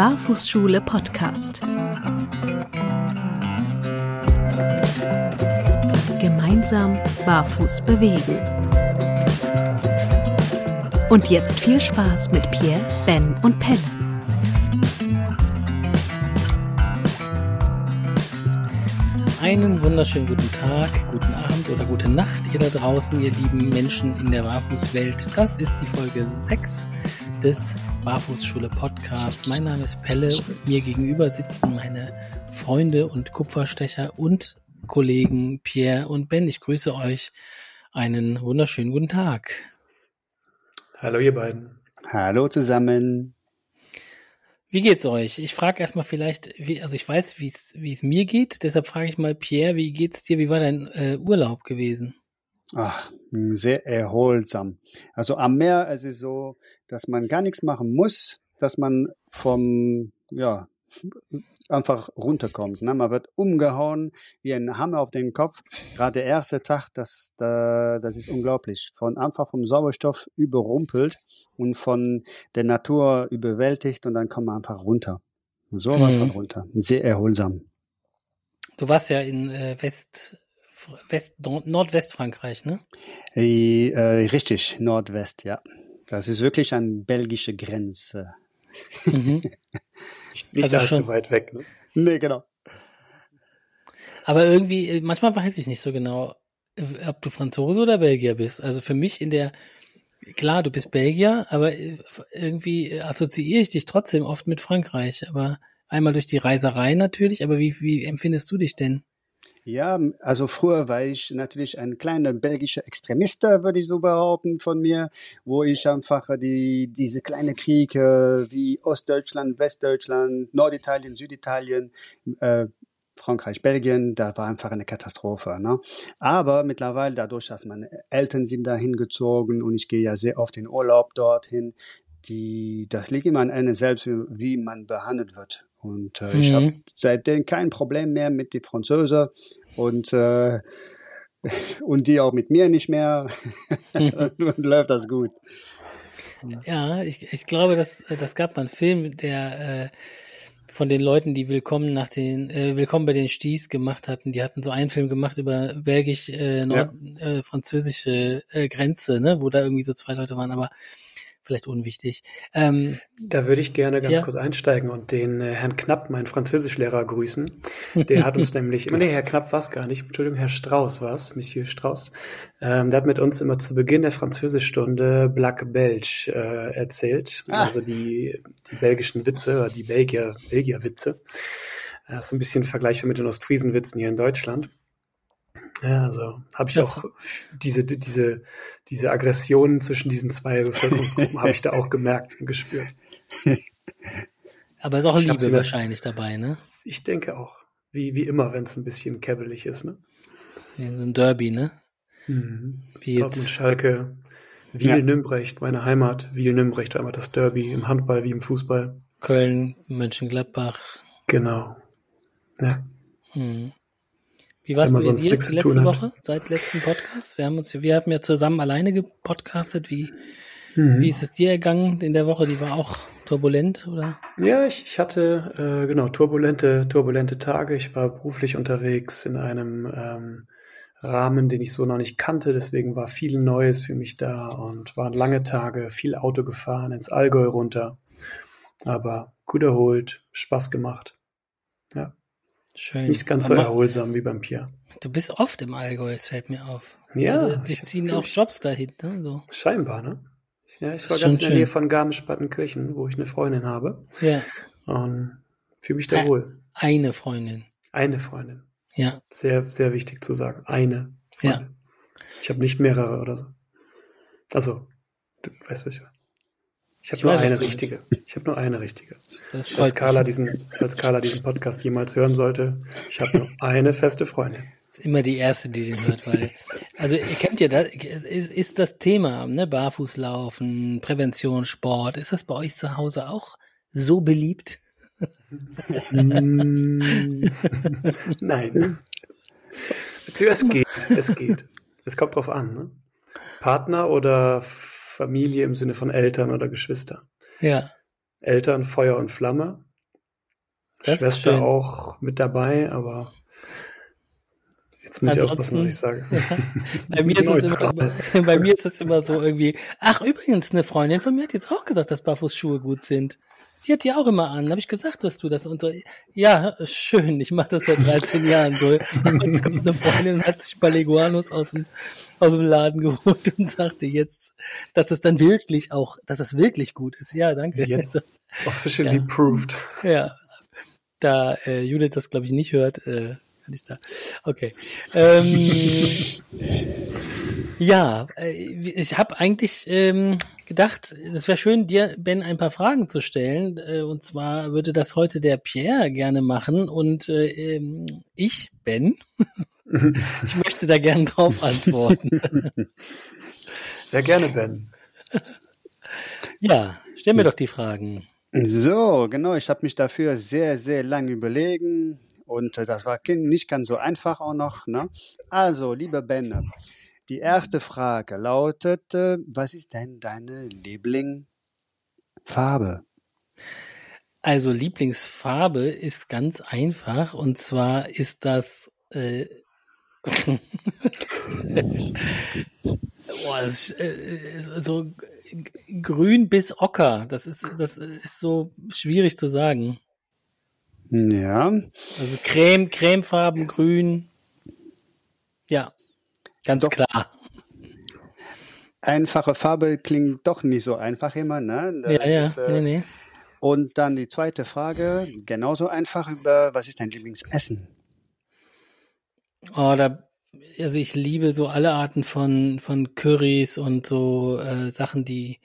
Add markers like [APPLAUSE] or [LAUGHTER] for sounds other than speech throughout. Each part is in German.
Barfußschule Podcast. Gemeinsam barfuß bewegen. Und jetzt viel Spaß mit Pierre, Ben und Pelle. Einen wunderschönen guten Tag, guten Abend oder gute Nacht, ihr da draußen, ihr lieben Menschen in der Barfußwelt. Das ist die Folge 6 des Barfußschule Podcasts. Mein Name ist Pelle und mir gegenüber sitzen meine Freunde und Kupferstecher und Kollegen Pierre und Ben. Ich grüße euch. Einen wunderschönen guten Tag. Hallo ihr beiden. Hallo zusammen. Wie geht's euch? Ich frage erstmal vielleicht, wie, also ich weiß, wie es mir geht, deshalb frage ich mal Pierre, wie geht's dir? Wie war dein äh, Urlaub gewesen? Ach, sehr erholsam. Also am Meer es ist so, dass man gar nichts machen muss, dass man vom ja einfach runterkommt. Ne? Man wird umgehauen wie ein Hammer auf den Kopf. Gerade der erste Tag, das, das ist unglaublich. Von einfach vom Sauerstoff überrumpelt und von der Natur überwältigt und dann kommt man einfach runter. So was mhm. von runter. Sehr erholsam. Du warst ja in äh, West, West, Nordwestfrankreich, ne? Äh, äh, richtig, Nordwest, ja. Das ist wirklich an belgische Grenze. Mhm. [LAUGHS] Nicht, nicht also allzu weit weg, ne? Nee, genau. Aber irgendwie, äh, manchmal weiß ich nicht so genau, ob du Franzose oder Belgier bist. Also für mich in der, klar, du bist Belgier, aber äh, irgendwie assoziiere ich dich trotzdem oft mit Frankreich. Aber einmal durch die Reiserei natürlich, aber wie, wie empfindest du dich denn? Ja, also früher war ich natürlich ein kleiner belgischer Extremist, würde ich so behaupten von mir, wo ich einfach die, diese kleine Kriege wie Ostdeutschland, Westdeutschland, Norditalien, Süditalien, äh, Frankreich, Belgien, da war einfach eine Katastrophe. Ne? Aber mittlerweile, dadurch, dass meine Eltern sind dahin gezogen und ich gehe ja sehr oft in Urlaub dorthin, die, das liegt immer an einem selbst, wie man behandelt wird. Und äh, mhm. ich habe seitdem kein Problem mehr mit den Franzosen und äh, [LAUGHS] und die auch mit mir nicht mehr. [LAUGHS] [LAUGHS] und läuft das gut. Ja, ich, ich glaube, dass das gab mal einen Film, der äh, von den Leuten, die Willkommen nach den äh, Willkommen bei den Sties gemacht hatten. Die hatten so einen Film gemacht über belgisch äh, nord, ja. äh, französische äh, Grenze, ne, wo da irgendwie so zwei Leute waren. Aber vielleicht unwichtig. Ähm, da würde ich gerne ganz ja. kurz einsteigen und den äh, Herrn Knapp, meinen Französischlehrer, grüßen. [LAUGHS] Der hat uns nämlich, nee, Herr Knapp war es gar nicht, Entschuldigung, Herr Strauß war es, Monsieur Strauß. Ähm, der hat mit uns immer zu Beginn der Französischstunde Black Belge äh, erzählt, ah. also die, die belgischen Witze, die Belgier, Belgier-Witze. Das ist ein bisschen vergleichbar mit den Ostfriesenwitzen hier in Deutschland. Ja, also habe ich das auch diese, diese, diese Aggressionen zwischen diesen zwei Bevölkerungsgruppen habe ich da auch gemerkt und gespürt. [LAUGHS] Aber es ist auch ich Liebe wahrscheinlich dabei, ne? Ich denke auch. Wie, wie immer, wenn es ein bisschen käbbelig ist, ne? Ja, so ein Derby, ne? Mhm. Wie jetzt. Schalke, Wiel-Nümbrecht, meine Heimat. Wiel-Nümbrecht war immer das Derby im Handball wie im Fußball. Köln, Mönchengladbach. Genau. Ja. Mhm. Wie war es bei dir letzte Woche, seit letztem Podcast? Wir haben uns, wir haben ja zusammen alleine gepodcastet. Wie, mhm. wie ist es dir ergangen in der Woche? Die war auch turbulent, oder? Ja, ich, ich hatte äh, genau turbulente, turbulente Tage. Ich war beruflich unterwegs in einem ähm, Rahmen, den ich so noch nicht kannte. Deswegen war viel Neues für mich da und waren lange Tage, viel Auto gefahren, ins Allgäu runter. Aber gut erholt, Spaß gemacht. Schön. Nicht ganz so erholsam wie beim Pierre. Du bist oft im Allgäu, es fällt mir auf. Ja. Also dich ziehen auch Jobs dahin, ne? So. Scheinbar, ne? Ja, ich war ganz in der Nähe von Garmisch-Partenkirchen, wo ich eine Freundin habe. Ja. Und fühle mich da wohl. Eine Freundin. Eine Freundin. Ja. Sehr, sehr wichtig zu sagen. Eine. Freundin. Ja. Ich habe nicht mehrere oder so. Also, du weißt, was ich meine. Ich habe nur weiß, eine richtige. Ich habe nur eine richtige. Als Carla, diesen, als Carla diesen Podcast jemals hören sollte, ich habe nur eine feste Freundin. Das ist immer die erste, die den hört, weil, also ihr kennt ja das, ist, ist das Thema, ne, Barfußlaufen, Prävention, Sport, ist das bei euch zu Hause auch so beliebt? [LAUGHS] Nein. Es geht, es geht. Es kommt drauf an, ne? Partner oder Familie im Sinne von Eltern oder Geschwister. Ja. Eltern Feuer und Flamme, Das Schwester auch mit dabei, aber Jetzt muss Ansonsten, ich aufpassen, was ich sage. Ja, [LAUGHS] bei, mir ist es immer, [LAUGHS] bei mir ist es immer so irgendwie, ach übrigens, eine Freundin von mir hat jetzt auch gesagt, dass Barfußschuhe gut sind. Die hat die auch immer an. Habe ich gesagt, dass du das und so. Ja, schön. Ich mache das seit 13 Jahren so. Jetzt kommt eine Freundin und hat sich bei Leguanus aus dem, aus dem Laden geholt und sagte jetzt, dass es dann wirklich auch, dass es wirklich gut ist. Ja, danke. Jetzt [LAUGHS] officially ja. proved. Ja. Da äh, Judith das, glaube ich, nicht hört, äh, kann ich da. Okay. Ähm, [LAUGHS] ja, äh, ich habe eigentlich ähm, gedacht, es wäre schön, dir, Ben, ein paar Fragen zu stellen. Äh, und zwar würde das heute der Pierre gerne machen und äh, ähm, ich, Ben, [LAUGHS] ich möchte da gerne drauf [LAUGHS] antworten. Sehr gerne, Ben. [LAUGHS] Ja, stell mir doch die Fragen. So, genau, ich habe mich dafür sehr, sehr lange überlegen und das war nicht ganz so einfach auch noch. Ne? Also, lieber Ben, die erste Frage lautet, äh, was ist denn deine Lieblingsfarbe? Also Lieblingsfarbe ist ganz einfach und zwar ist das äh, [LAUGHS] Boah, das ist, äh, so grün bis ocker. Das ist, das ist so schwierig zu sagen. Ja. Also Creme, Cremefarben, grün. Ja, ganz doch. klar. Einfache Farbe klingt doch nicht so einfach immer, ne? Das ja, ja, ist, äh, nee, nee. Und dann die zweite Frage, genauso einfach über, was ist dein Lieblingsessen? Oh, da, also ich liebe so alle Arten von, von Currys und so äh, Sachen, die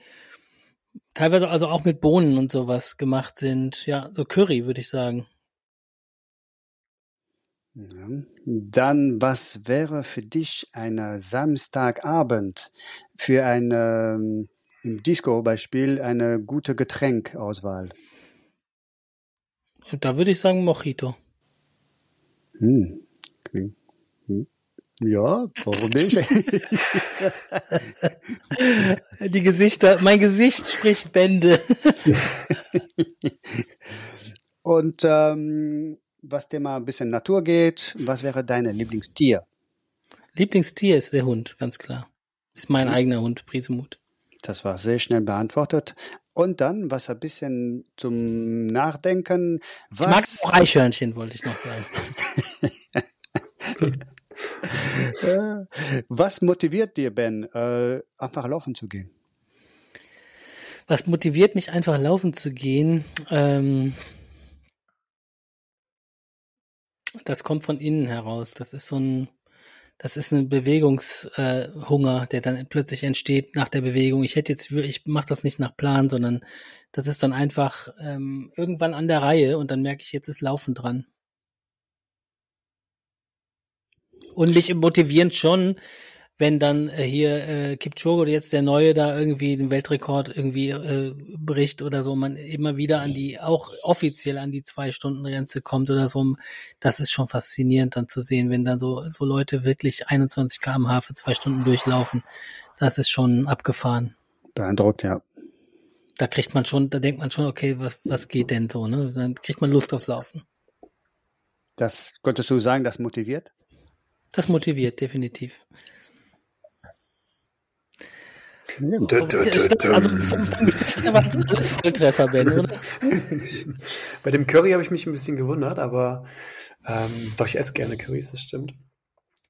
teilweise also auch mit Bohnen und sowas gemacht sind. Ja, so Curry, würde ich sagen. Ja. Dann, was wäre für dich ein Samstagabend für eine ähm, im Disco-Beispiel eine gute Getränkauswahl? Da würde ich sagen Mojito. Hm. hm. Ja, warum nicht? [LAUGHS] Die Gesichter, mein Gesicht spricht Bände. [LAUGHS] Und ähm, was Thema ein bisschen Natur geht, was wäre dein Lieblingstier? Lieblingstier ist der Hund, ganz klar. Ist mein mhm. eigener Hund, Prisemut. Das war sehr schnell beantwortet. Und dann, was ein bisschen zum Nachdenken. Was... Ich mag auch Eichhörnchen, wollte ich noch sagen. [LAUGHS] was motiviert dir, Ben, äh, einfach laufen zu gehen? Was motiviert mich einfach laufen zu gehen? Ähm, das kommt von innen heraus. Das ist so ein, das ist ein Bewegungshunger, äh, der dann plötzlich entsteht nach der Bewegung. Ich hätte jetzt, ich mache das nicht nach Plan, sondern das ist dann einfach ähm, irgendwann an der Reihe und dann merke ich, jetzt ist Laufen dran. Und mich motivieren schon, wenn dann äh, hier äh, Kipchoge oder jetzt der Neue da irgendwie den Weltrekord irgendwie äh, bricht oder so, man immer wieder an die, auch offiziell an die Zwei-Stunden-Grenze kommt oder so, das ist schon faszinierend dann zu sehen, wenn dann so, so Leute wirklich 21 kmh für zwei Stunden durchlaufen. Das ist schon abgefahren. Beeindruckt, ja. Da kriegt man schon, da denkt man schon, okay, was, was geht denn so, ne? Dann kriegt man Lust aufs Laufen. Das, könntest du sagen, das motiviert? Das motiviert, definitiv. Also vom Gesicht her waren alles Volltreffer, Ben, oder? [LAUGHS] Bei dem Curry habe ich mich ein bisschen gewundert, aber ähm, doch, ich esse gerne Currys, das stimmt.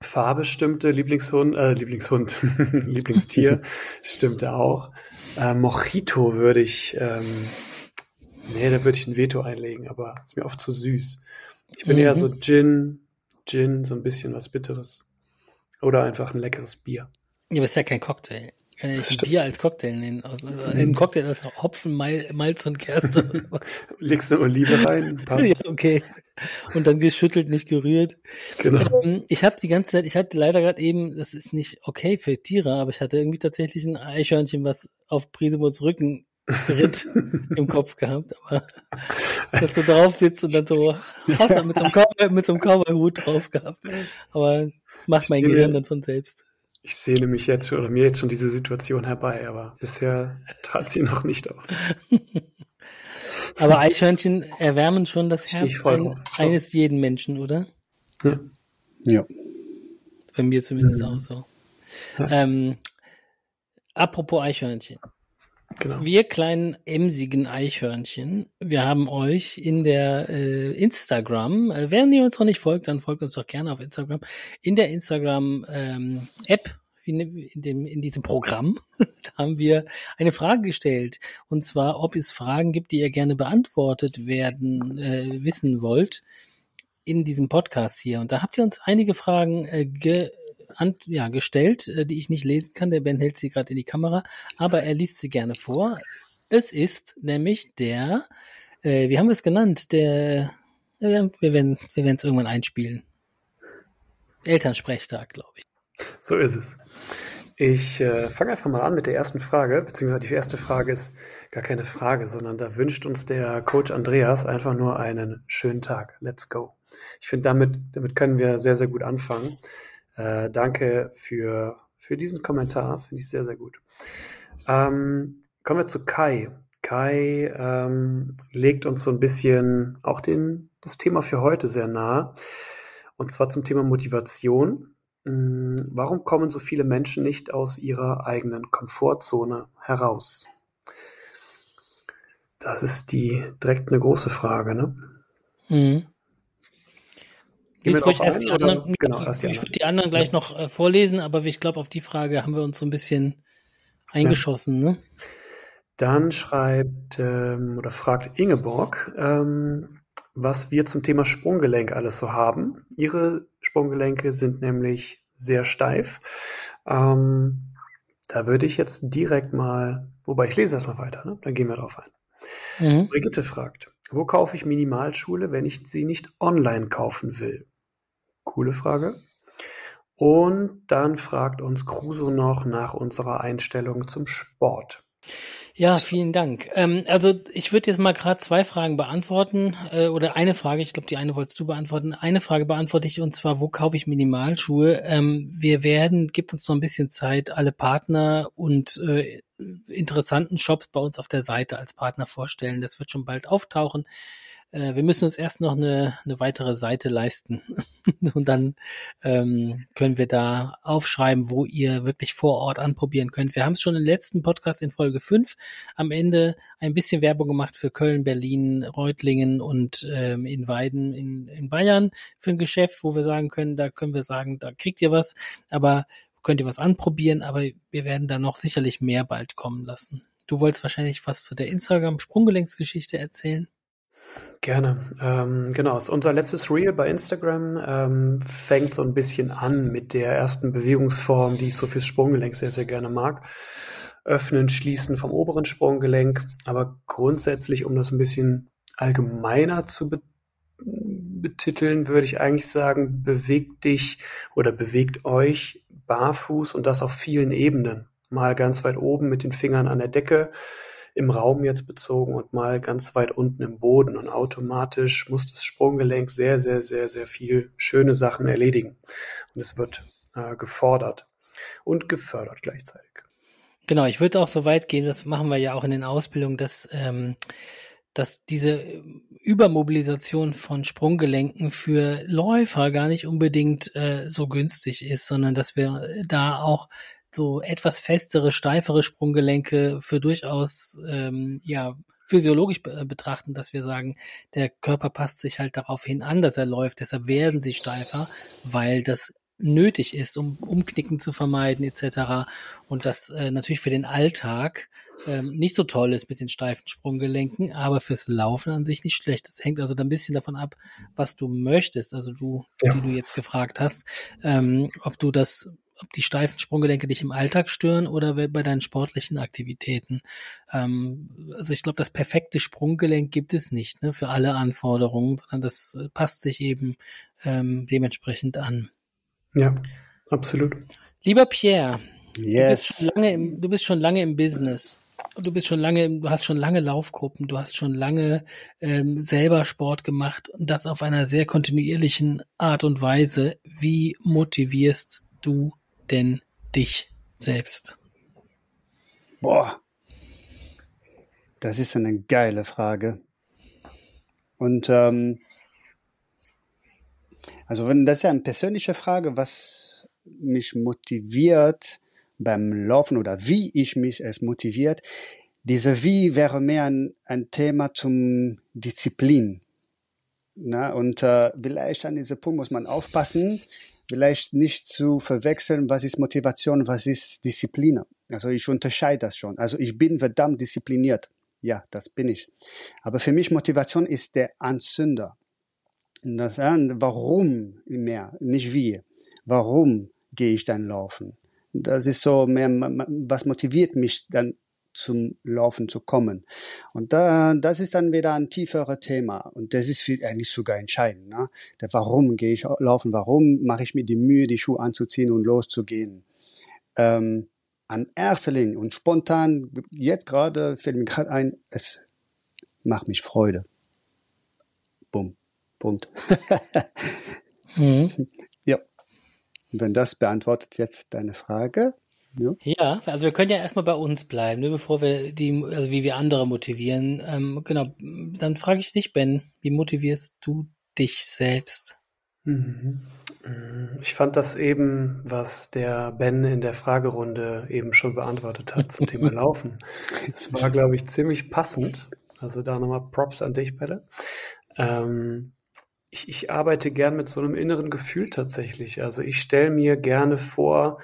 Farbe stimmte, Lieblingshund, äh, Lieblingshund, [LAUGHS] Lieblingstier [LAUGHS] stimmte auch. Äh, Mojito würde ich, ähm, nee, da würde ich ein Veto einlegen, aber ist mir oft zu süß. Ich bin mhm. eher so Gin, Gin, so ein bisschen was Bitteres. Oder einfach ein leckeres Bier. Ja, aber ist ja kein Cocktail. Kann ja nicht ein Bier als Cocktail nennen. Also, ein Cocktail ist Hopfen, Malz und Gerste. [LAUGHS] Legst eine Olive rein, passt. Ja, okay. Und dann geschüttelt, nicht gerührt. Genau. Ähm, ich habe die ganze Zeit, ich hatte leider gerade eben, das ist nicht okay für Tiere, aber ich hatte irgendwie tatsächlich ein Eichhörnchen, was auf Prisemuts Rücken ritt [LAUGHS] im Kopf gehabt, aber dass du drauf sitzt und dann so hast mit so einem Cowboy, mit so einem Cowboy-Hut drauf gehabt. Aber das macht mein Gehirn dann von selbst. Ich sehne mich jetzt oder mir jetzt schon diese Situation herbei, aber bisher trat sie noch nicht auf. [LAUGHS] Aber Eichhörnchen erwärmen schon das Herz ein, eines jeden Menschen, oder? Ja. Ja. Bei mir zumindest mhm. auch so. Ja. Ähm, apropos Eichhörnchen. Genau. Wir kleinen emsigen Eichhörnchen, wir haben euch in der äh, Instagram, äh, wenn ihr uns noch nicht folgt, dann folgt uns doch gerne auf Instagram, in der Instagram ähm, App, in, in diesem Programm, [LAUGHS] da haben wir eine Frage gestellt. Und zwar, ob es Fragen gibt, die ihr gerne beantwortet werden, äh, wissen wollt in diesem Podcast hier. Und da habt ihr uns einige Fragen äh, ge an, ja, gestellt, äh, die ich nicht lesen kann. Der Ben hält sie gerade in die Kamera, aber er liest sie gerne vor. Es ist nämlich der, äh, wie haben wir es genannt? Der, äh, wir werden wir es irgendwann einspielen. Elternsprechtag, glaube ich. So ist es. Ich äh, fange einfach mal an mit der ersten Frage, beziehungsweise die erste Frage ist gar keine Frage, sondern da wünscht uns der Coach Andreas einfach nur einen schönen Tag. Let's go. Ich finde, damit, damit können wir sehr, sehr gut anfangen. Äh, danke für, für diesen Kommentar, finde ich sehr, sehr gut. Ähm, kommen wir zu Kai. Kai ähm, legt uns so ein bisschen auch den, das Thema für heute sehr nahe. Und zwar zum Thema Motivation. Hm, warum kommen so viele Menschen nicht aus ihrer eigenen Komfortzone heraus? Das ist die direkt eine große Frage, ne? Mhm. Lies ruhig erst die anderen. Genau, erst die ich würde die anderen gleich ja. noch äh, vorlesen, aber ich glaube, auf die Frage haben wir uns so ein bisschen eingeschossen. Ja. Ne? Dann schreibt ähm, oder fragt Ingeborg, ähm, was wir zum Thema Sprunggelenk alles so haben. Ihre Sprunggelenke sind nämlich sehr steif. Ähm, da würde ich jetzt direkt mal, wobei ich lese erstmal weiter, ne? dann gehen wir drauf ein. Mhm. Brigitte fragt, wo kaufe ich Minimalschule, wenn ich sie nicht online kaufen will? Coole Frage. Und dann fragt uns Crusoe noch nach unserer Einstellung zum Sport. Ja, vielen Dank. Ähm, also ich würde jetzt mal gerade zwei Fragen beantworten äh, oder eine Frage. Ich glaube, die eine wolltest du beantworten. Eine Frage beantworte ich und zwar, wo kaufe ich Minimalschuhe? Ähm, wir werden, gibt uns noch ein bisschen Zeit, alle Partner und äh, interessanten Shops bei uns auf der Seite als Partner vorstellen. Das wird schon bald auftauchen. Äh, wir müssen uns erst noch eine, eine weitere Seite leisten. [LAUGHS] und dann ähm, können wir da aufschreiben, wo ihr wirklich vor Ort anprobieren könnt. Wir haben es schon im letzten Podcast in Folge 5 am Ende ein bisschen Werbung gemacht für Köln, Berlin, Reutlingen und ähm, in Weiden in, in Bayern für ein Geschäft, wo wir sagen können, da können wir sagen, da kriegt ihr was, aber könnt ihr was anprobieren, aber wir werden da noch sicherlich mehr bald kommen lassen. Du wolltest wahrscheinlich was zu der Instagram-Sprunggelenksgeschichte erzählen? Gerne. Ähm, genau, unser letztes Reel bei Instagram ähm, fängt so ein bisschen an mit der ersten Bewegungsform, die ich so fürs Sprunggelenk sehr, sehr gerne mag. Öffnen, Schließen vom oberen Sprunggelenk. Aber grundsätzlich, um das ein bisschen allgemeiner zu be betiteln, würde ich eigentlich sagen, bewegt dich oder bewegt euch barfuß und das auf vielen Ebenen. Mal ganz weit oben mit den Fingern an der Decke, im Raum jetzt bezogen und mal ganz weit unten im Boden. Und automatisch muss das Sprunggelenk sehr, sehr, sehr, sehr viel schöne Sachen erledigen. Und es wird äh, gefordert und gefördert gleichzeitig. Genau, ich würde auch so weit gehen, das machen wir ja auch in den Ausbildungen, dass, ähm, dass diese Übermobilisation von Sprunggelenken für Läufer gar nicht unbedingt äh, so günstig ist, sondern dass wir da auch so etwas festere, steifere Sprunggelenke für durchaus ähm, ja physiologisch be betrachten, dass wir sagen, der Körper passt sich halt darauf hin an, dass er läuft. Deshalb werden sie steifer, weil das nötig ist, um Umknicken zu vermeiden etc. Und das äh, natürlich für den Alltag ähm, nicht so toll ist mit den steifen Sprunggelenken, aber fürs Laufen an sich nicht schlecht. Das hängt also ein bisschen davon ab, was du möchtest. Also du, ja. die du jetzt gefragt hast, ähm, ob du das ob die steifen Sprunggelenke dich im Alltag stören oder bei deinen sportlichen Aktivitäten. Ähm, also ich glaube, das perfekte Sprunggelenk gibt es nicht ne, für alle Anforderungen, sondern das äh, passt sich eben ähm, dementsprechend an. Ja, absolut. Lieber Pierre, yes. du, bist im, du bist schon lange im Business. Du bist schon lange, du hast schon lange Laufgruppen, du hast schon lange ähm, selber Sport gemacht und das auf einer sehr kontinuierlichen Art und Weise. Wie motivierst du denn dich selbst? Boah, das ist eine geile Frage. Und ähm, also wenn das ist ja eine persönliche Frage, was mich motiviert beim Laufen oder wie ich mich es motiviert. Diese Wie wäre mehr ein, ein Thema zum Disziplin. Na, und äh, vielleicht an diesem Punkt muss man aufpassen, vielleicht nicht zu verwechseln, was ist Motivation, was ist Disziplin. Also ich unterscheide das schon. Also ich bin verdammt diszipliniert. Ja, das bin ich. Aber für mich Motivation ist der Anzünder. Das, warum mehr, nicht wie. Warum gehe ich dann laufen? Das ist so mehr, was motiviert mich dann zum Laufen zu kommen. Und da, das ist dann wieder ein tieferes Thema. Und das ist viel, eigentlich sogar entscheidend. Ne? Der, warum gehe ich laufen? Warum mache ich mir die Mühe, die Schuhe anzuziehen und loszugehen? Ähm, an erster Linie und spontan, jetzt gerade fällt mir gerade ein, es macht mich Freude. Bumm. Punkt. mhm. [LAUGHS] Ja. Wenn das beantwortet jetzt deine Frage. Ja. ja, also wir können ja erstmal bei uns bleiben, ne, bevor wir die, also wie wir andere motivieren. Ähm, genau, dann frage ich dich, Ben, wie motivierst du dich selbst? Mhm. Ich fand das eben, was der Ben in der Fragerunde eben schon beantwortet hat zum Thema [LAUGHS] Laufen. Das war, glaube ich, ziemlich passend. Also da nochmal Props an dich, Belle. Ähm, ich, ich arbeite gern mit so einem inneren Gefühl tatsächlich. Also ich stelle mir gerne vor,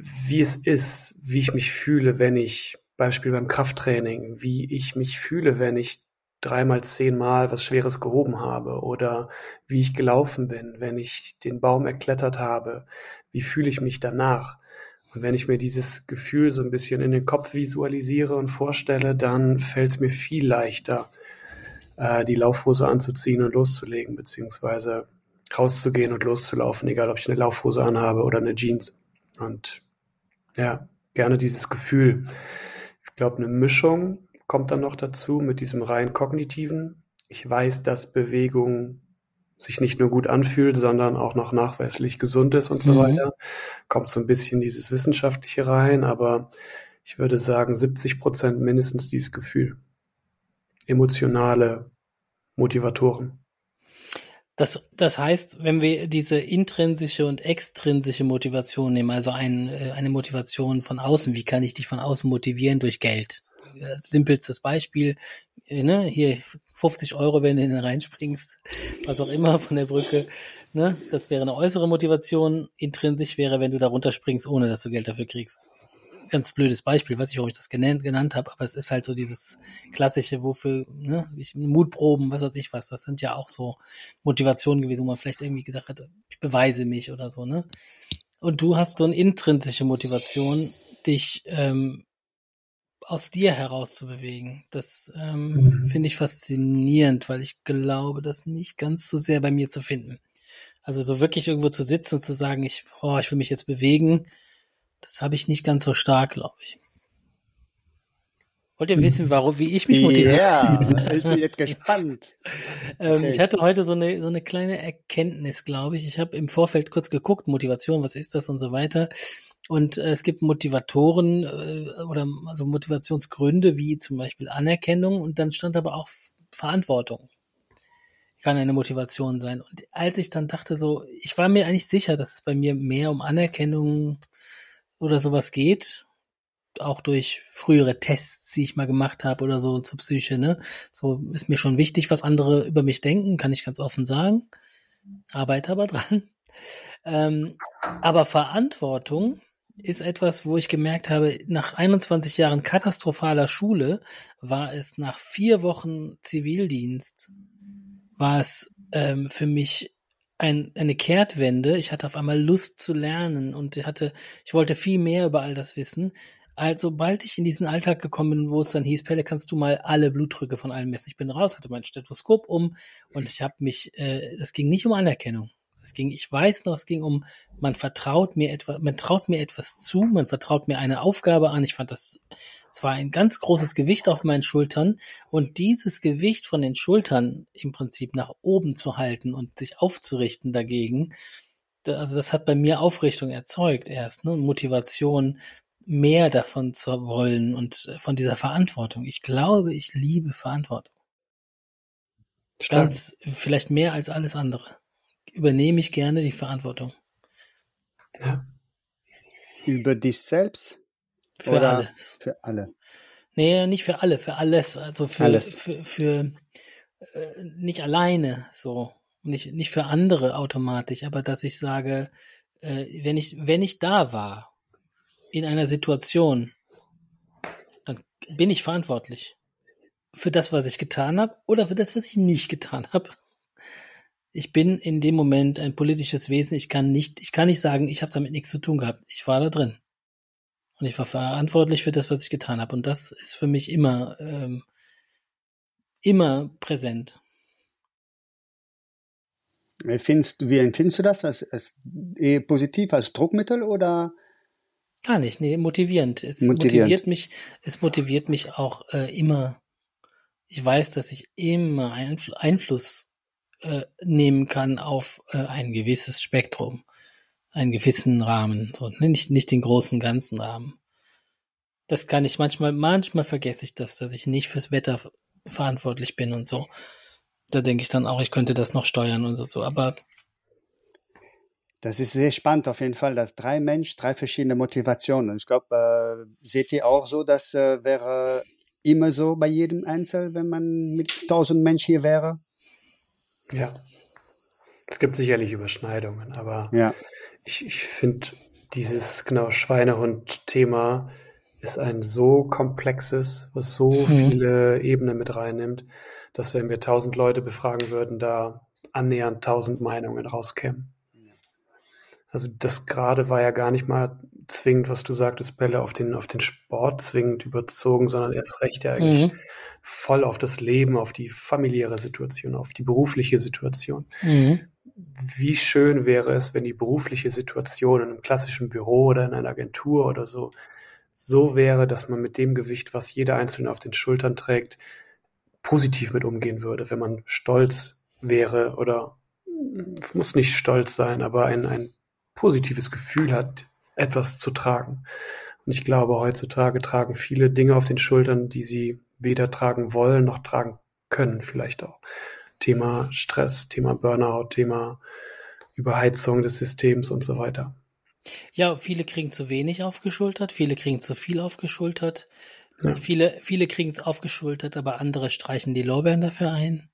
wie es ist, wie ich mich fühle, wenn ich, Beispiel beim Krafttraining, wie ich mich fühle, wenn ich dreimal zehnmal was Schweres gehoben habe oder wie ich gelaufen bin, wenn ich den Baum erklettert habe, wie fühle ich mich danach. Und wenn ich mir dieses Gefühl so ein bisschen in den Kopf visualisiere und vorstelle, dann fällt es mir viel leichter, äh, die Laufhose anzuziehen und loszulegen, beziehungsweise rauszugehen und loszulaufen, egal ob ich eine Laufhose anhabe oder eine Jeans. Und ja, gerne dieses Gefühl. Ich glaube, eine Mischung kommt dann noch dazu mit diesem rein kognitiven. Ich weiß, dass Bewegung sich nicht nur gut anfühlt, sondern auch noch nachweislich gesund ist und so mhm. weiter. Kommt so ein bisschen dieses Wissenschaftliche rein, aber ich würde sagen, 70 Prozent mindestens dieses Gefühl emotionale Motivatoren. Das, das heißt, wenn wir diese intrinsische und extrinsische Motivation nehmen, also ein, äh, eine Motivation von außen, wie kann ich dich von außen motivieren durch Geld? Simpelstes Beispiel, äh, ne, hier 50 Euro, wenn du reinspringst, was auch immer von der Brücke, ne, das wäre eine äußere Motivation. Intrinsisch wäre, wenn du da runterspringst, ohne dass du Geld dafür kriegst ganz blödes Beispiel, weiß ich, warum ich das genannt, genannt habe, aber es ist halt so dieses klassische, wofür, ne, ich, Mutproben, was weiß ich was, das sind ja auch so Motivationen gewesen, wo man vielleicht irgendwie gesagt hat, ich beweise mich oder so, ne? Und du hast so eine intrinsische Motivation, dich ähm, aus dir heraus zu bewegen. Das ähm, mhm. finde ich faszinierend, weil ich glaube, das nicht ganz so sehr bei mir zu finden. Also so wirklich irgendwo zu sitzen und zu sagen, ich, oh, ich will mich jetzt bewegen, das habe ich nicht ganz so stark, glaube ich. Wollt ihr wissen, warum, wie ich mich motiviere? Ja, ich bin [LAUGHS] jetzt gespannt. ähm, ich hatte heute so eine, so eine kleine Erkenntnis, glaube ich. Ich habe im Vorfeld kurz geguckt, Motivation, was ist das und so weiter. Und äh, es gibt Motivatoren äh, oder also Motivationsgründe, wie zum Beispiel Anerkennung und dann stand aber auch Verantwortung. Kann eine Motivation sein. Und als ich dann dachte so, ich war mir eigentlich sicher, dass es bei mir mehr um Anerkennung oder sowas geht, auch durch frühere Tests, die ich mal gemacht habe oder so zur Psyche, ne? So ist mir schon wichtig, was andere über mich denken, kann ich ganz offen sagen. Arbeite aber [LAUGHS] dran. Ähm, aber Verantwortung ist etwas, wo ich gemerkt habe, nach 21 Jahren katastrophaler Schule war es nach vier Wochen Zivildienst, war es ähm, für mich ein, eine Kehrtwende. Ich hatte auf einmal Lust zu lernen und hatte, ich wollte viel mehr über all das wissen. Also, sobald ich in diesen Alltag gekommen bin, wo es dann hieß, Pelle, kannst du mal alle Blutdrücke von allen messen? Ich bin raus, hatte mein Stethoskop um und ich habe mich, äh, das ging nicht um Anerkennung. Es ging, ich weiß noch, es ging um, man vertraut mir etwas, man traut mir etwas zu, man vertraut mir eine Aufgabe an. Ich fand das es war ein ganz großes Gewicht auf meinen Schultern und dieses Gewicht von den Schultern im Prinzip nach oben zu halten und sich aufzurichten dagegen, also das hat bei mir Aufrichtung erzeugt erst, ne, und Motivation, mehr davon zu wollen und von dieser Verantwortung. Ich glaube, ich liebe Verantwortung. Stark. Ganz, vielleicht mehr als alles andere. Übernehme ich gerne die Verantwortung. Ja. Über dich selbst? Für Oder alles. Für alle. Nee, nicht für alle, für alles. Also für, alles. für, für äh, nicht alleine so. Nicht, nicht für andere automatisch, aber dass ich sage, äh, wenn ich, wenn ich da war, in einer Situation, dann bin ich verantwortlich. Für das, was ich getan habe oder für das, was ich nicht getan habe. Ich bin in dem Moment ein politisches Wesen. Ich kann nicht, ich kann nicht sagen, ich habe damit nichts zu tun gehabt. Ich war da drin. Und ich war verantwortlich für das, was ich getan habe. Und das ist für mich immer, ähm, immer präsent. Findest, wie empfindest du das? Als, als eher positiv, als Druckmittel oder? Gar nicht, nee, motivierend. Es motivierend. motiviert mich, es motiviert mich auch äh, immer. Ich weiß, dass ich immer Einfl Einfluss äh, nehmen kann auf äh, ein gewisses Spektrum einen gewissen Rahmen, so, ne, nicht, nicht den großen ganzen Rahmen. Das kann ich manchmal, manchmal vergesse ich das, dass ich nicht fürs Wetter verantwortlich bin und so. Da denke ich dann auch, ich könnte das noch steuern und so, aber. Das ist sehr spannend auf jeden Fall, dass drei Menschen, drei verschiedene Motivationen. Ich glaube, äh, seht ihr auch so, das äh, wäre immer so bei jedem Einzel, wenn man mit tausend Menschen hier wäre? Ja. Es gibt sicherlich Überschneidungen, aber ja. ich, ich finde dieses genau Schweinehund-Thema ist ein so komplexes, was so mhm. viele Ebenen mit reinnimmt, dass wenn wir tausend Leute befragen würden, da annähernd tausend Meinungen rauskämen. Also das gerade war ja gar nicht mal zwingend, was du sagtest, Bälle auf den, auf den Sport zwingend überzogen, sondern erst recht ja eigentlich mhm. voll auf das Leben, auf die familiäre Situation, auf die berufliche Situation. Mhm wie schön wäre es, wenn die berufliche Situation in einem klassischen Büro oder in einer Agentur oder so so wäre, dass man mit dem Gewicht, was jeder Einzelne auf den Schultern trägt, positiv mit umgehen würde, wenn man stolz wäre oder muss nicht stolz sein, aber ein, ein positives Gefühl hat, etwas zu tragen. Und ich glaube, heutzutage tragen viele Dinge auf den Schultern, die sie weder tragen wollen noch tragen können, vielleicht auch. Thema Stress, Thema Burnout, Thema Überheizung des Systems und so weiter. Ja, viele kriegen zu wenig aufgeschultert, viele kriegen zu viel aufgeschultert. Ja. Viele, viele kriegen es aufgeschultert, aber andere streichen die Lorbeeren dafür ein.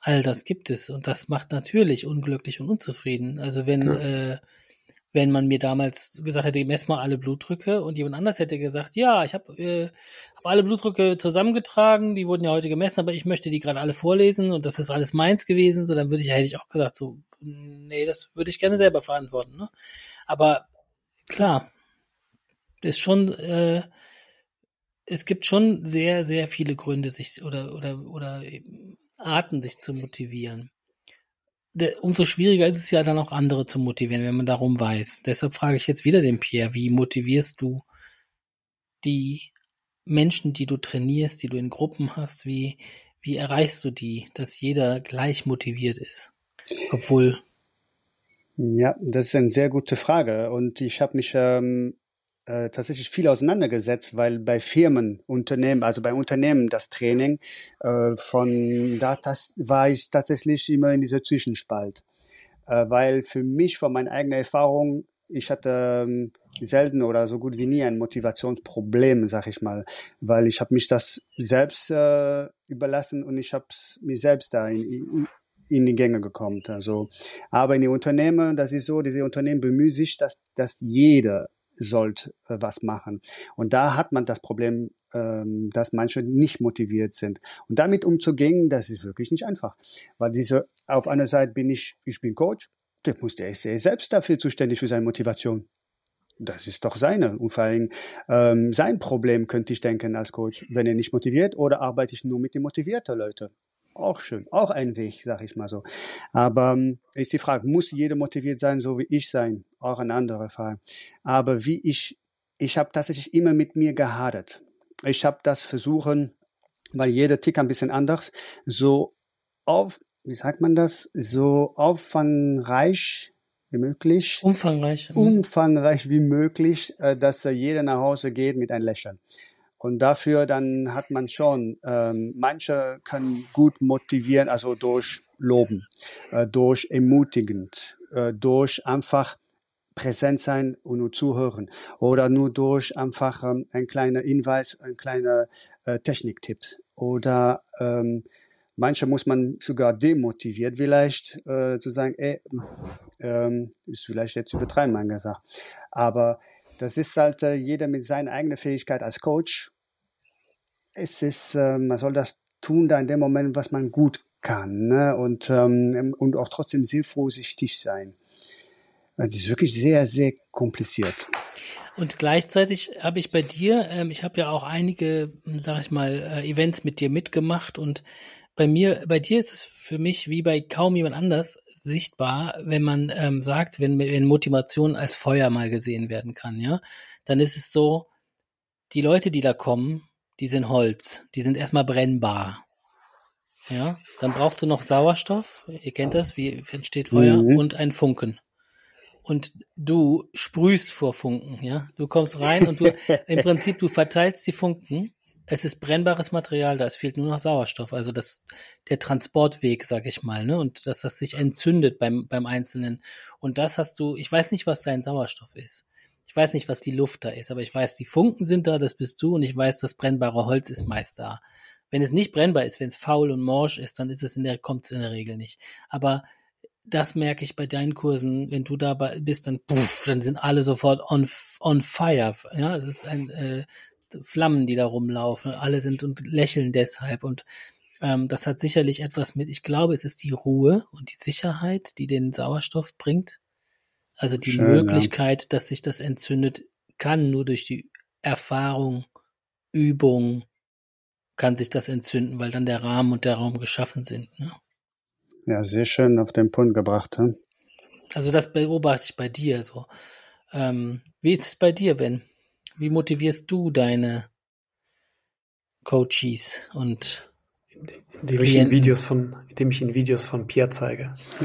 All das gibt es und das macht natürlich unglücklich und unzufrieden. Also wenn ja. äh, wenn man mir damals gesagt hätte, mess mal alle Blutdrücke und jemand anders hätte gesagt, ja, ich habe äh, hab alle Blutdrücke zusammengetragen, die wurden ja heute gemessen, aber ich möchte die gerade alle vorlesen und das ist alles meins gewesen, so dann würde ich, hätte ich auch gesagt, so, nee, das würde ich gerne selber verantworten. Ne? Aber klar, ist schon, äh, es gibt schon sehr, sehr viele Gründe, sich oder oder oder Arten, sich zu motivieren umso schwieriger ist es ja dann auch andere zu motivieren, wenn man darum weiß. Deshalb frage ich jetzt wieder den Pierre, wie motivierst du die Menschen, die du trainierst, die du in Gruppen hast, wie, wie erreichst du die, dass jeder gleich motiviert ist? Obwohl. Ja, das ist eine sehr gute Frage. Und ich habe mich ähm, äh, tatsächlich viel auseinandergesetzt, weil bei Firmen, Unternehmen, also bei Unternehmen das Training äh, von da das war ich tatsächlich immer in dieser Zwischenspalt, äh, weil für mich von meiner eigenen Erfahrung ich hatte ähm, selten oder so gut wie nie ein Motivationsproblem, sag ich mal, weil ich habe mich das selbst äh, überlassen und ich habe mir selbst da in, in, in die Gänge gekommen. Also, aber in den Unternehmen, das ist so, diese Unternehmen bemühen sich, dass, dass jeder sollt äh, was machen. Und da hat man das Problem, ähm, dass manche nicht motiviert sind. Und damit umzugehen, das ist wirklich nicht einfach. Weil diese, auf einer Seite bin ich, ich bin Coach, der muss der ist selbst dafür zuständig für seine Motivation. Das ist doch seine. Und vor allem ähm, sein Problem könnte ich denken als Coach. Wenn er nicht motiviert oder arbeite ich nur mit den motivierten Leuten auch schön, auch ein Weg, sag ich mal so. Aber ähm, ist die Frage, muss jeder motiviert sein, so wie ich sein? Auch eine andere Frage. Aber wie ich, ich habe tatsächlich immer mit mir gehadert. Ich habe das versuchen, weil jeder Tick ein bisschen anders, so auf, wie sagt man das, so auffangreich wie möglich. Umfangreich. Umfangreich wie möglich, äh, dass jeder nach Hause geht mit einem Lächeln. Und dafür dann hat man schon, ähm, manche können gut motivieren, also durch Loben, äh, durch ermutigend, äh, durch einfach präsent sein und nur zuhören oder nur durch einfach ähm, ein kleiner Hinweis, ein kleiner äh, Techniktipp oder ähm, manche muss man sogar demotiviert vielleicht äh, zu sagen, ey, ähm, ist vielleicht jetzt übertreiben, mein gesagt, aber das ist halt äh, jeder mit seiner eigenen Fähigkeit als Coach. Es ist, äh, man soll das tun da in dem Moment, was man gut kann ne? und, ähm, und auch trotzdem sehr vorsichtig sein. Es ist wirklich sehr, sehr kompliziert. Und gleichzeitig habe ich bei dir, ähm, ich habe ja auch einige, sag ich mal, äh, Events mit dir mitgemacht und bei mir, bei dir ist es für mich wie bei kaum jemand anders sichtbar, wenn man ähm, sagt, wenn, wenn Motivation als Feuer mal gesehen werden kann, ja, dann ist es so, die Leute, die da kommen, die sind Holz, die sind erstmal brennbar. Ja, dann brauchst du noch Sauerstoff, ihr kennt das, wie entsteht Feuer, mhm. und ein Funken. Und du sprühst vor Funken, ja. Du kommst rein und du, im Prinzip, du verteilst die Funken es ist brennbares Material, da es fehlt nur noch Sauerstoff, also das der Transportweg, sag ich mal, ne, und dass das sich entzündet beim beim Einzelnen. Und das hast du, ich weiß nicht, was dein Sauerstoff ist. Ich weiß nicht, was die Luft da ist, aber ich weiß, die Funken sind da, das bist du, und ich weiß, das brennbare Holz ist meist da. Wenn es nicht brennbar ist, wenn es faul und morsch ist, dann ist es in der, kommt es in der Regel nicht. Aber das merke ich bei deinen Kursen, wenn du da bist, dann puff, dann sind alle sofort on, on fire. Ja, es ist ein äh, Flammen, die da rumlaufen. Alle sind und lächeln deshalb. Und ähm, das hat sicherlich etwas mit, ich glaube, es ist die Ruhe und die Sicherheit, die den Sauerstoff bringt. Also die Schön, Möglichkeit, ja. dass sich das entzündet, kann nur durch die Erfahrung, Übung, kann sich das entzünden, weil dann der Rahmen und der Raum geschaffen sind. Ne? Ja, sehr schön auf den Punkt gebracht. Hm? Also das beobachte ich bei dir so. Ähm, wie ist es bei dir, Ben? Wie motivierst du deine Coaches und indem ich in Videos von, indem ich in Videos von Pierre zeige. [LAUGHS] [LAUGHS]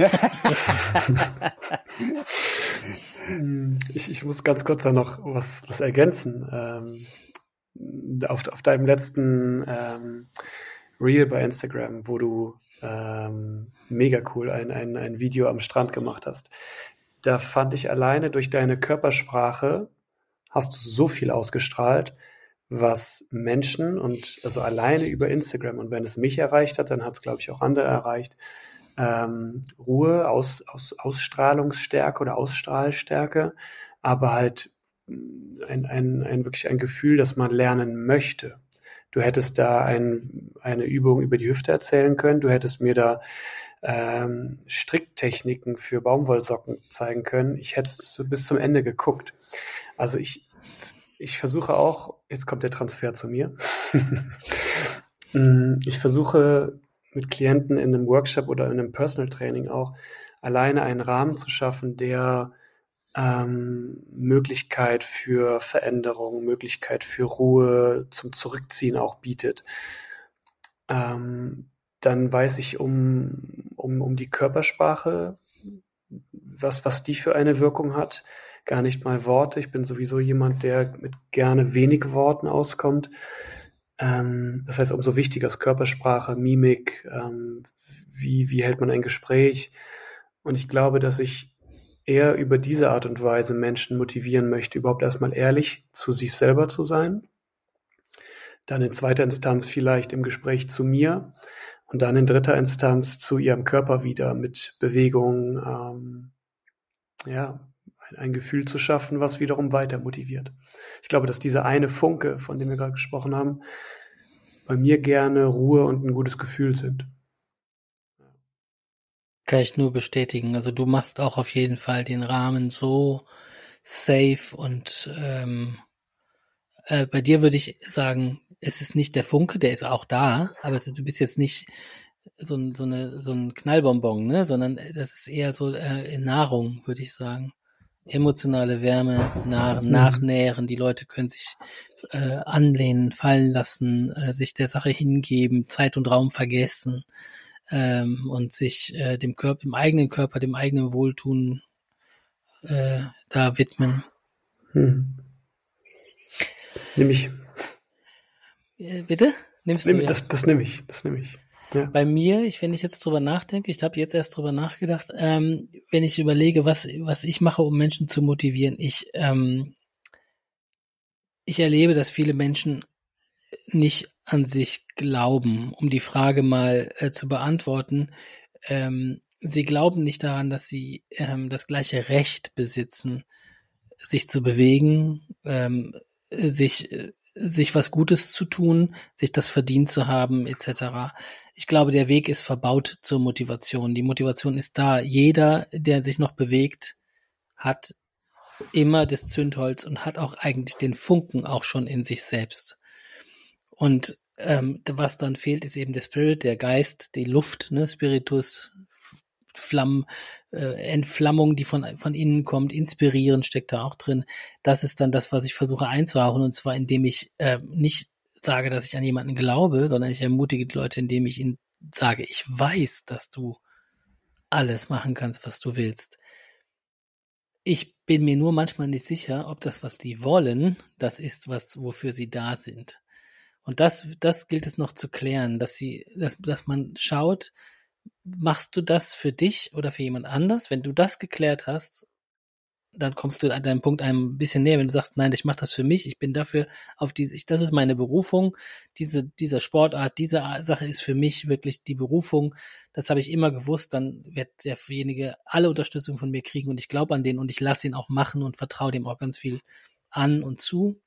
ich, ich muss ganz kurz da noch was, was ergänzen. Ähm, auf, auf deinem letzten ähm, Reel bei Instagram, wo du ähm, mega cool ein, ein, ein Video am Strand gemacht hast. Da fand ich alleine durch deine Körpersprache hast du so viel ausgestrahlt, was Menschen und also alleine über Instagram und wenn es mich erreicht hat, dann hat es, glaube ich, auch andere erreicht, ähm, Ruhe, aus, aus, Ausstrahlungsstärke oder Ausstrahlstärke, aber halt mm, ein, ein, ein wirklich ein Gefühl, dass man lernen möchte. Du hättest da ein, eine Übung über die Hüfte erzählen können, du hättest mir da ähm, Stricktechniken für Baumwollsocken zeigen können. Ich hätte es bis zum Ende geguckt. Also ich, ich versuche auch, jetzt kommt der Transfer zu mir. [LAUGHS] Mm, ich versuche mit Klienten in einem Workshop oder in einem Personal Training auch alleine einen Rahmen zu schaffen, der ähm, Möglichkeit für Veränderung, Möglichkeit für Ruhe, zum Zurückziehen auch bietet. Ähm, dann weiß ich um, um, um die Körpersprache, was, was die für eine Wirkung hat gar nicht mal Worte. Ich bin sowieso jemand, der mit gerne wenig Worten auskommt. Ähm, das heißt, umso wichtiger ist Körpersprache, Mimik, ähm, wie, wie hält man ein Gespräch. Und ich glaube, dass ich eher über diese Art und Weise Menschen motivieren möchte, überhaupt erstmal ehrlich zu sich selber zu sein. Dann in zweiter Instanz vielleicht im Gespräch zu mir und dann in dritter Instanz zu ihrem Körper wieder mit Bewegung, ähm, ja, ein Gefühl zu schaffen, was wiederum weiter motiviert. Ich glaube, dass dieser eine Funke, von dem wir gerade gesprochen haben, bei mir gerne Ruhe und ein gutes Gefühl sind. Kann ich nur bestätigen. Also du machst auch auf jeden Fall den Rahmen so safe und ähm, äh, bei dir würde ich sagen, es ist nicht der Funke, der ist auch da, aber du bist jetzt nicht so, so, eine, so ein Knallbonbon, ne? sondern das ist eher so äh, Nahrung, würde ich sagen emotionale Wärme nach, mhm. nachnähren. Die Leute können sich äh, anlehnen, fallen lassen, äh, sich der Sache hingeben, Zeit und Raum vergessen ähm, und sich äh, dem Körper, dem eigenen Körper, dem eigenen Wohltun äh, da widmen. Hm. Nämlich. Äh, bitte? Nimmst Nimm, du? Ja. Das, das nehme ich, das nehme ich. Ja. Bei mir, ich, wenn ich jetzt drüber nachdenke, ich habe jetzt erst drüber nachgedacht, ähm, wenn ich überlege, was, was ich mache, um Menschen zu motivieren, ich, ähm, ich erlebe, dass viele Menschen nicht an sich glauben, um die Frage mal äh, zu beantworten. Ähm, sie glauben nicht daran, dass sie ähm, das gleiche Recht besitzen, sich zu bewegen, ähm, sich äh, sich was Gutes zu tun, sich das verdient zu haben, etc. Ich glaube, der Weg ist verbaut zur Motivation. Die Motivation ist da. Jeder, der sich noch bewegt, hat immer das Zündholz und hat auch eigentlich den Funken auch schon in sich selbst. Und ähm, was dann fehlt, ist eben der Spirit, der Geist, die Luft, ne, Spiritus, Flammen, Entflammung, die von, von innen kommt, inspirieren steckt da auch drin. Das ist dann das, was ich versuche einzuhauen und zwar indem ich äh, nicht sage, dass ich an jemanden glaube, sondern ich ermutige die Leute, indem ich ihnen sage, ich weiß, dass du alles machen kannst, was du willst. Ich bin mir nur manchmal nicht sicher, ob das, was die wollen, das ist, was, wofür sie da sind. Und das, das gilt es noch zu klären, dass sie, dass, dass man schaut, machst du das für dich oder für jemand anders? Wenn du das geklärt hast, dann kommst du an deinem Punkt ein bisschen näher, wenn du sagst, nein, ich mache das für mich, ich bin dafür auf diese, ich, das ist meine Berufung, diese, dieser Sportart, diese Sache ist für mich wirklich die Berufung, das habe ich immer gewusst, dann wird derjenige alle Unterstützung von mir kriegen und ich glaube an den und ich lasse ihn auch machen und vertraue dem auch ganz viel an und zu.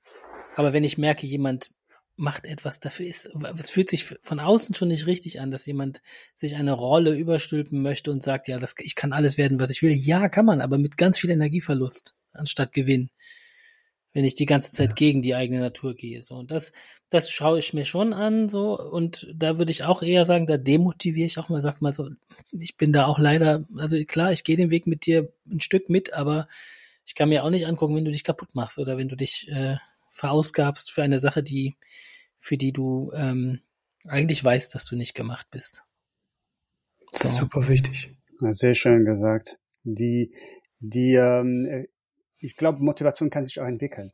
Aber wenn ich merke, jemand macht etwas dafür ist, es fühlt sich von außen schon nicht richtig an, dass jemand sich eine Rolle überstülpen möchte und sagt, ja, das, ich kann alles werden, was ich will. Ja, kann man, aber mit ganz viel Energieverlust anstatt Gewinn. Wenn ich die ganze Zeit ja. gegen die eigene Natur gehe, so. Und das, das schaue ich mir schon an, so. Und da würde ich auch eher sagen, da demotiviere ich auch mal, sag mal so, ich bin da auch leider, also klar, ich gehe den Weg mit dir ein Stück mit, aber ich kann mir auch nicht angucken, wenn du dich kaputt machst oder wenn du dich, äh, verausgabst für eine Sache, die, für die du ähm, eigentlich weißt, dass du nicht gemacht bist. So. super wichtig. Sehr schön gesagt. Die, die, ähm, ich glaube, Motivation kann sich auch entwickeln.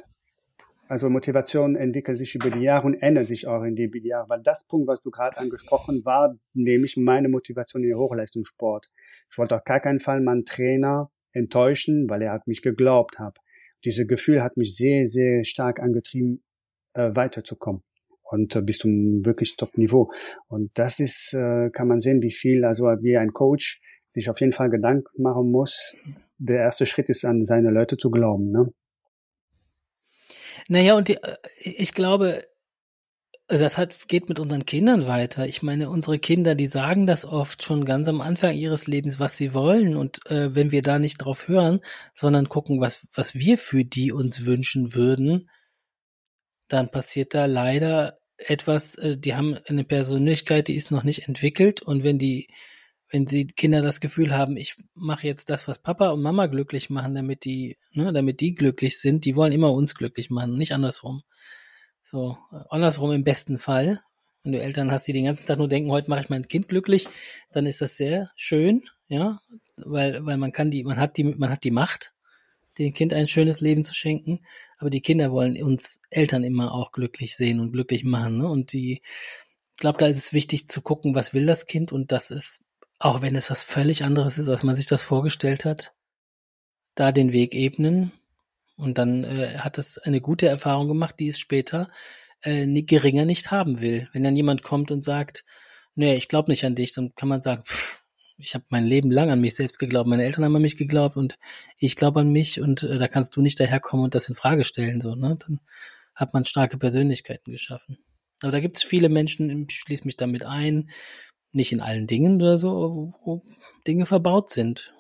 Also Motivation entwickelt sich über die Jahre und ändert sich auch in die Jahre, weil das Punkt, was du gerade angesprochen war, nämlich meine Motivation in Hochleistungssport. Ich wollte auf gar keinen Fall meinen Trainer enttäuschen, weil er hat mich geglaubt hat diese Gefühl hat mich sehr, sehr stark angetrieben, äh, weiterzukommen und äh, bis zum wirklich Top-Niveau. Und das ist, äh, kann man sehen, wie viel, also wie ein Coach sich auf jeden Fall Gedanken machen muss. Der erste Schritt ist, an seine Leute zu glauben. Ne? Naja, und die, äh, ich glaube, also das hat, geht mit unseren Kindern weiter. Ich meine, unsere Kinder, die sagen das oft schon ganz am Anfang ihres Lebens, was sie wollen. Und äh, wenn wir da nicht drauf hören, sondern gucken, was, was wir für die uns wünschen würden, dann passiert da leider etwas, äh, die haben eine Persönlichkeit, die ist noch nicht entwickelt. Und wenn die, wenn sie Kinder das Gefühl haben, ich mache jetzt das, was Papa und Mama glücklich machen, damit die, ne, damit die glücklich sind, die wollen immer uns glücklich machen, nicht andersrum. So, andersrum im besten Fall. Wenn du Eltern hast, die den ganzen Tag nur denken, heute mache ich mein Kind glücklich, dann ist das sehr schön, ja, weil, weil man kann die, man hat die, man hat die Macht, dem Kind ein schönes Leben zu schenken. Aber die Kinder wollen uns Eltern immer auch glücklich sehen und glücklich machen, ne? Und die, ich glaube, da ist es wichtig zu gucken, was will das Kind und das ist, auch wenn es was völlig anderes ist, als man sich das vorgestellt hat, da den Weg ebnen und dann äh, hat es eine gute Erfahrung gemacht, die es später äh, geringer nicht haben will. Wenn dann jemand kommt und sagt, nee, ich glaube nicht an dich, dann kann man sagen, pff, ich habe mein Leben lang an mich selbst geglaubt, meine Eltern haben an mich geglaubt und ich glaube an mich und äh, da kannst du nicht daherkommen und das in Frage stellen. So, ne? Dann hat man starke Persönlichkeiten geschaffen. Aber da gibt es viele Menschen, ich schließe mich damit ein, nicht in allen Dingen oder so, wo, wo Dinge verbaut sind.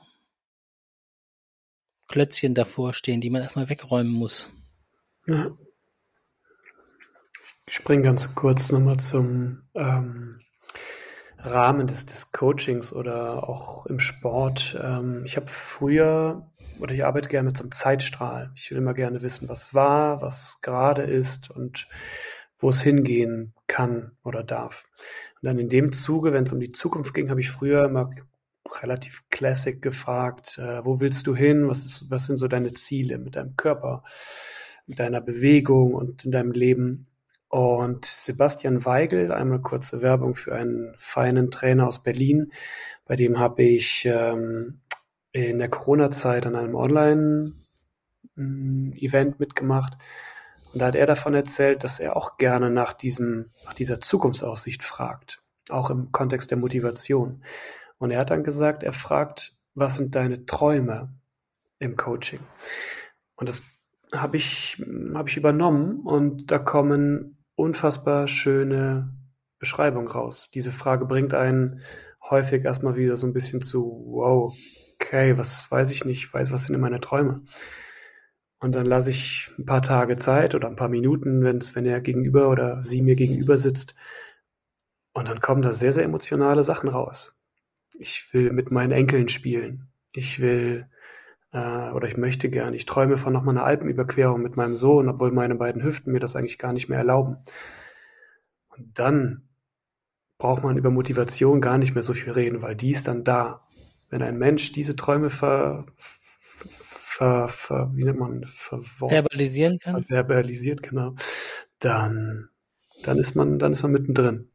Klötzchen davor stehen, die man erstmal wegräumen muss. Ja. Ich springe ganz kurz nochmal zum ähm, Rahmen des, des Coachings oder auch im Sport. Ähm, ich habe früher oder ich arbeite gerne mit so einem Zeitstrahl. Ich will immer gerne wissen, was war, was gerade ist und wo es hingehen kann oder darf. Und dann in dem Zuge, wenn es um die Zukunft ging, habe ich früher immer relativ classic gefragt, äh, wo willst du hin? Was, ist, was sind so deine Ziele mit deinem Körper, mit deiner Bewegung und in deinem Leben? Und Sebastian Weigel, einmal kurze Werbung für einen feinen Trainer aus Berlin, bei dem habe ich ähm, in der Corona-Zeit an einem Online-Event mitgemacht. Und da hat er davon erzählt, dass er auch gerne nach diesem, nach dieser Zukunftsaussicht fragt. Auch im Kontext der Motivation. Und er hat dann gesagt, er fragt, was sind deine Träume im Coaching? Und das habe ich, habe ich übernommen und da kommen unfassbar schöne Beschreibungen raus. Diese Frage bringt einen häufig erstmal wieder so ein bisschen zu, wow, okay, was weiß ich nicht, weiß, was sind denn meine Träume? Und dann lasse ich ein paar Tage Zeit oder ein paar Minuten, wenn's, wenn er gegenüber oder sie mir gegenüber sitzt. Und dann kommen da sehr, sehr emotionale Sachen raus. Ich will mit meinen Enkeln spielen. Ich will äh, oder ich möchte gern. Ich träume von nochmal einer Alpenüberquerung mit meinem Sohn, obwohl meine beiden Hüften mir das eigentlich gar nicht mehr erlauben. Und dann braucht man über Motivation gar nicht mehr so viel reden, weil die ist dann da. Wenn ein Mensch diese Träume ver, ver, ver wie nennt man, verbalisieren kann, verbalisiert, genau, dann, dann ist man, dann ist man mittendrin.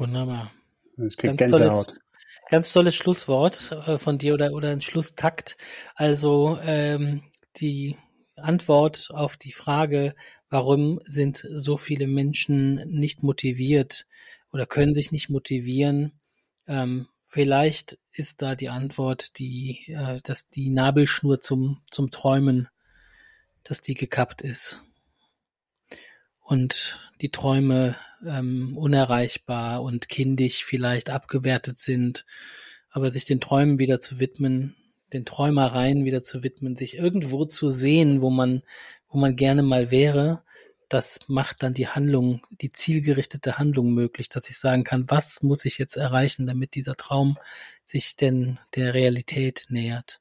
Wunderbar. Ganz tolles, ganz tolles Schlusswort äh, von dir oder, oder ein Schlusstakt. Also ähm, die Antwort auf die Frage, warum sind so viele Menschen nicht motiviert oder können sich nicht motivieren, ähm, vielleicht ist da die Antwort, die, äh, dass die Nabelschnur zum, zum Träumen, dass die gekappt ist. Und die Träume ähm, unerreichbar und kindisch vielleicht abgewertet sind, aber sich den Träumen wieder zu widmen, den Träumereien wieder zu widmen, sich irgendwo zu sehen, wo man, wo man gerne mal wäre, das macht dann die Handlung, die zielgerichtete Handlung möglich, dass ich sagen kann, was muss ich jetzt erreichen, damit dieser Traum sich denn der Realität nähert.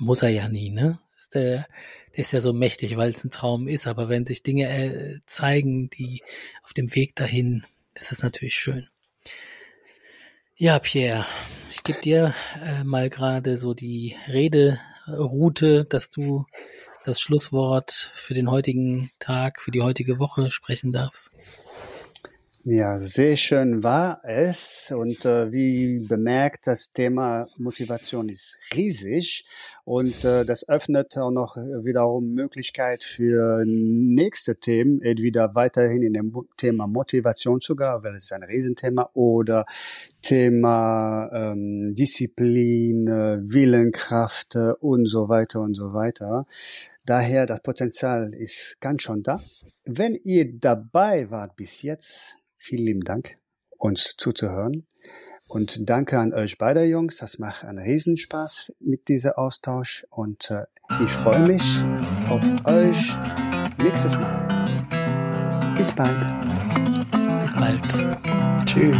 Muss er ja nie, ne? Der, der ist ja so mächtig, weil es ein Traum ist, aber wenn sich Dinge äh, zeigen, die auf dem Weg dahin, ist es natürlich schön. Ja, Pierre, ich gebe dir äh, mal gerade so die Rederoute, dass du das Schlusswort für den heutigen Tag, für die heutige Woche sprechen darfst. Ja, sehr schön war es. Und äh, wie bemerkt, das Thema Motivation ist riesig und äh, das öffnet auch noch wiederum Möglichkeit für nächste Themen, entweder weiterhin in dem Thema Motivation sogar, weil es ist ein Riesenthema, oder Thema ähm, Disziplin, äh, Willenkraft äh, und so weiter und so weiter. Daher, das Potenzial ist ganz schon da. Wenn ihr dabei wart bis jetzt, Vielen lieben Dank, uns zuzuhören. Und danke an euch beide Jungs. Das macht einen Riesenspaß mit dieser Austausch. Und äh, ich freue mich auf euch nächstes Mal. Bis bald. Bis bald. Tschüss.